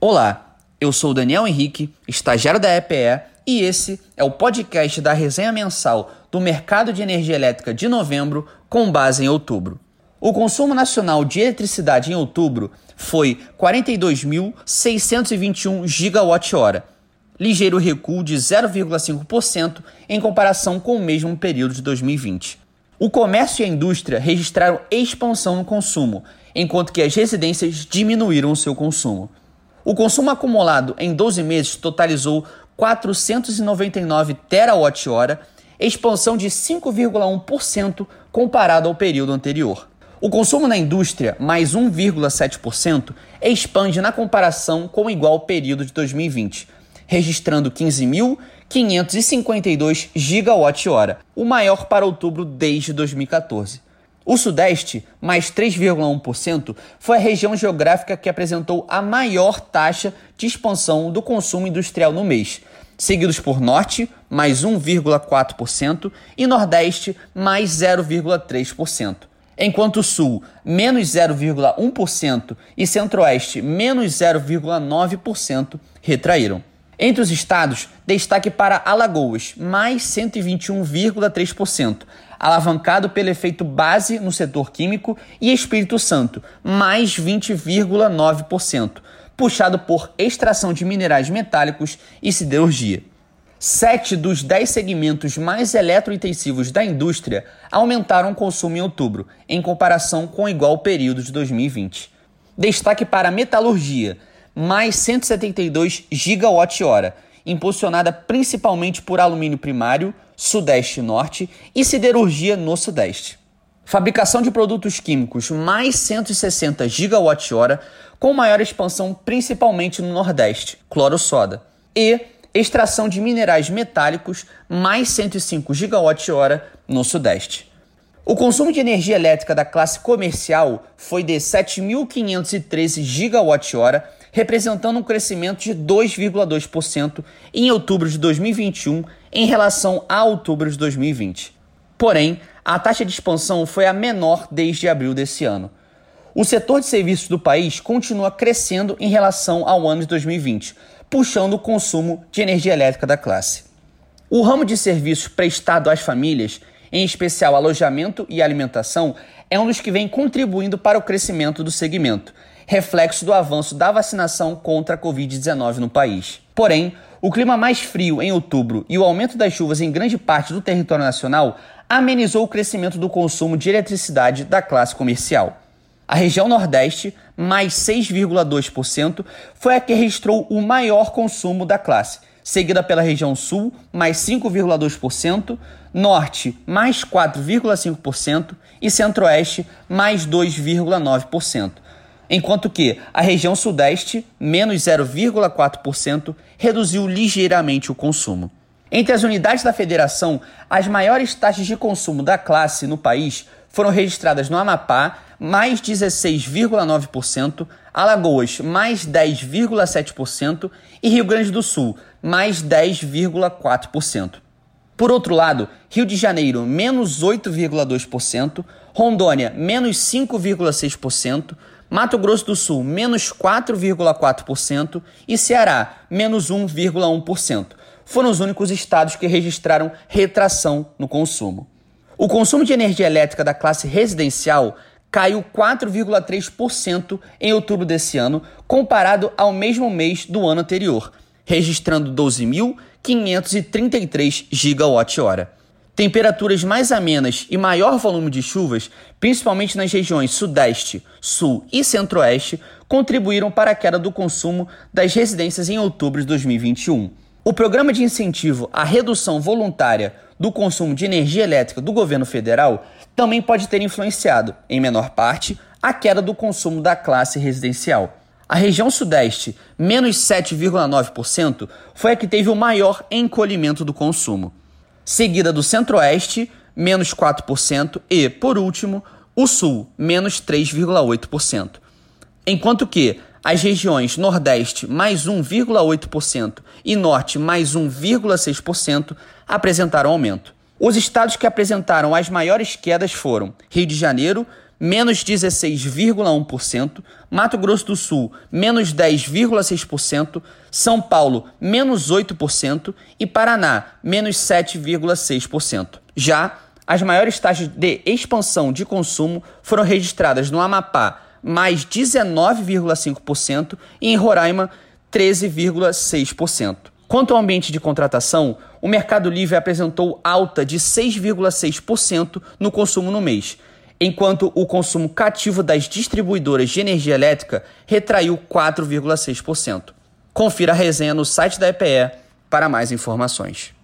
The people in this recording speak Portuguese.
Olá, eu sou Daniel Henrique, estagiário da EPE, e esse é o podcast da resenha mensal do mercado de energia elétrica de novembro, com base em outubro. O consumo nacional de eletricidade em outubro foi 42.621 gigawatt-hora, ligeiro recuo de 0,5% em comparação com o mesmo período de 2020. O comércio e a indústria registraram expansão no consumo, enquanto que as residências diminuíram o seu consumo. O consumo acumulado em 12 meses totalizou 499 terawatt-hora, expansão de 5,1% comparado ao período anterior. O consumo na indústria, mais 1,7%, expande na comparação com o igual período de 2020, registrando 15.552 gigawatt-hora, o maior para outubro desde 2014. O Sudeste, mais 3,1%, foi a região geográfica que apresentou a maior taxa de expansão do consumo industrial no mês, seguidos por Norte, mais 1,4%, e Nordeste, mais 0,3%. Enquanto Sul, menos 0,1% e Centro-Oeste, menos 0,9% retraíram. Entre os estados, destaque para Alagoas, mais 121,3%, alavancado pelo efeito base no setor químico, e Espírito Santo, mais 20,9%, puxado por extração de minerais metálicos e siderurgia. Sete dos dez segmentos mais eletrointensivos da indústria aumentaram o consumo em outubro, em comparação com o igual período de 2020. Destaque para a metalurgia, mais 172 gigawatt-hora, impulsionada principalmente por alumínio primário, Sudeste e Norte e siderurgia no Sudeste. Fabricação de produtos químicos, mais 160 gigawatt-hora, com maior expansão principalmente no Nordeste, cloro-soda. E extração de minerais metálicos, mais 105 gigawatt-hora no Sudeste. O consumo de energia elétrica da classe comercial foi de 7.513 gigawatt-hora, representando um crescimento de 2,2% em outubro de 2021 em relação a outubro de 2020. Porém, a taxa de expansão foi a menor desde abril desse ano. O setor de serviços do país continua crescendo em relação ao ano de 2020, puxando o consumo de energia elétrica da classe. O ramo de serviços prestado às famílias, em especial alojamento e alimentação, é um dos que vem contribuindo para o crescimento do segmento, reflexo do avanço da vacinação contra a Covid-19 no país. Porém, o clima mais frio em outubro e o aumento das chuvas em grande parte do território nacional amenizou o crescimento do consumo de eletricidade da classe comercial. A região Nordeste, mais 6,2%, foi a que registrou o maior consumo da classe, seguida pela região Sul, mais 5,2%, Norte, mais 4,5% e Centro-Oeste, mais 2,9% enquanto que a região sudeste, menos 0,4%, reduziu ligeiramente o consumo. Entre as unidades da federação, as maiores taxas de consumo da classe no país foram registradas no Amapá, mais 16,9%, Alagoas, mais 10,7% e Rio Grande do Sul, mais 10,4%. Por outro lado, Rio de Janeiro, menos 8,2%, Rondônia, menos 5,6%, Mato Grosso do Sul, menos 4,4% e Ceará, menos 1,1%. Foram os únicos estados que registraram retração no consumo. O consumo de energia elétrica da classe residencial caiu 4,3% em outubro desse ano, comparado ao mesmo mês do ano anterior, registrando 12.533 gigawatt-hora. Temperaturas mais amenas e maior volume de chuvas, principalmente nas regiões Sudeste, Sul e Centro-Oeste, contribuíram para a queda do consumo das residências em outubro de 2021. O programa de incentivo à redução voluntária do consumo de energia elétrica do governo federal também pode ter influenciado, em menor parte, a queda do consumo da classe residencial. A região Sudeste, menos 7,9%, foi a que teve o maior encolhimento do consumo seguida do Centro-Oeste, menos 4%, e, por último, o Sul, menos 3,8%. Enquanto que as regiões Nordeste, mais 1,8%, e Norte, mais 1,6%, apresentaram aumento. Os estados que apresentaram as maiores quedas foram Rio de Janeiro, menos 16,1%, Mato Grosso do Sul, menos 10,6%, São Paulo, menos 8% e Paraná, menos 7,6%. Já as maiores taxas de expansão de consumo foram registradas no Amapá, mais 19,5%, e em Roraima, 13,6%. Quanto ao ambiente de contratação, o Mercado Livre apresentou alta de 6,6% no consumo no mês, enquanto o consumo cativo das distribuidoras de energia elétrica retraiu 4,6%. Confira a resenha no site da EPE para mais informações.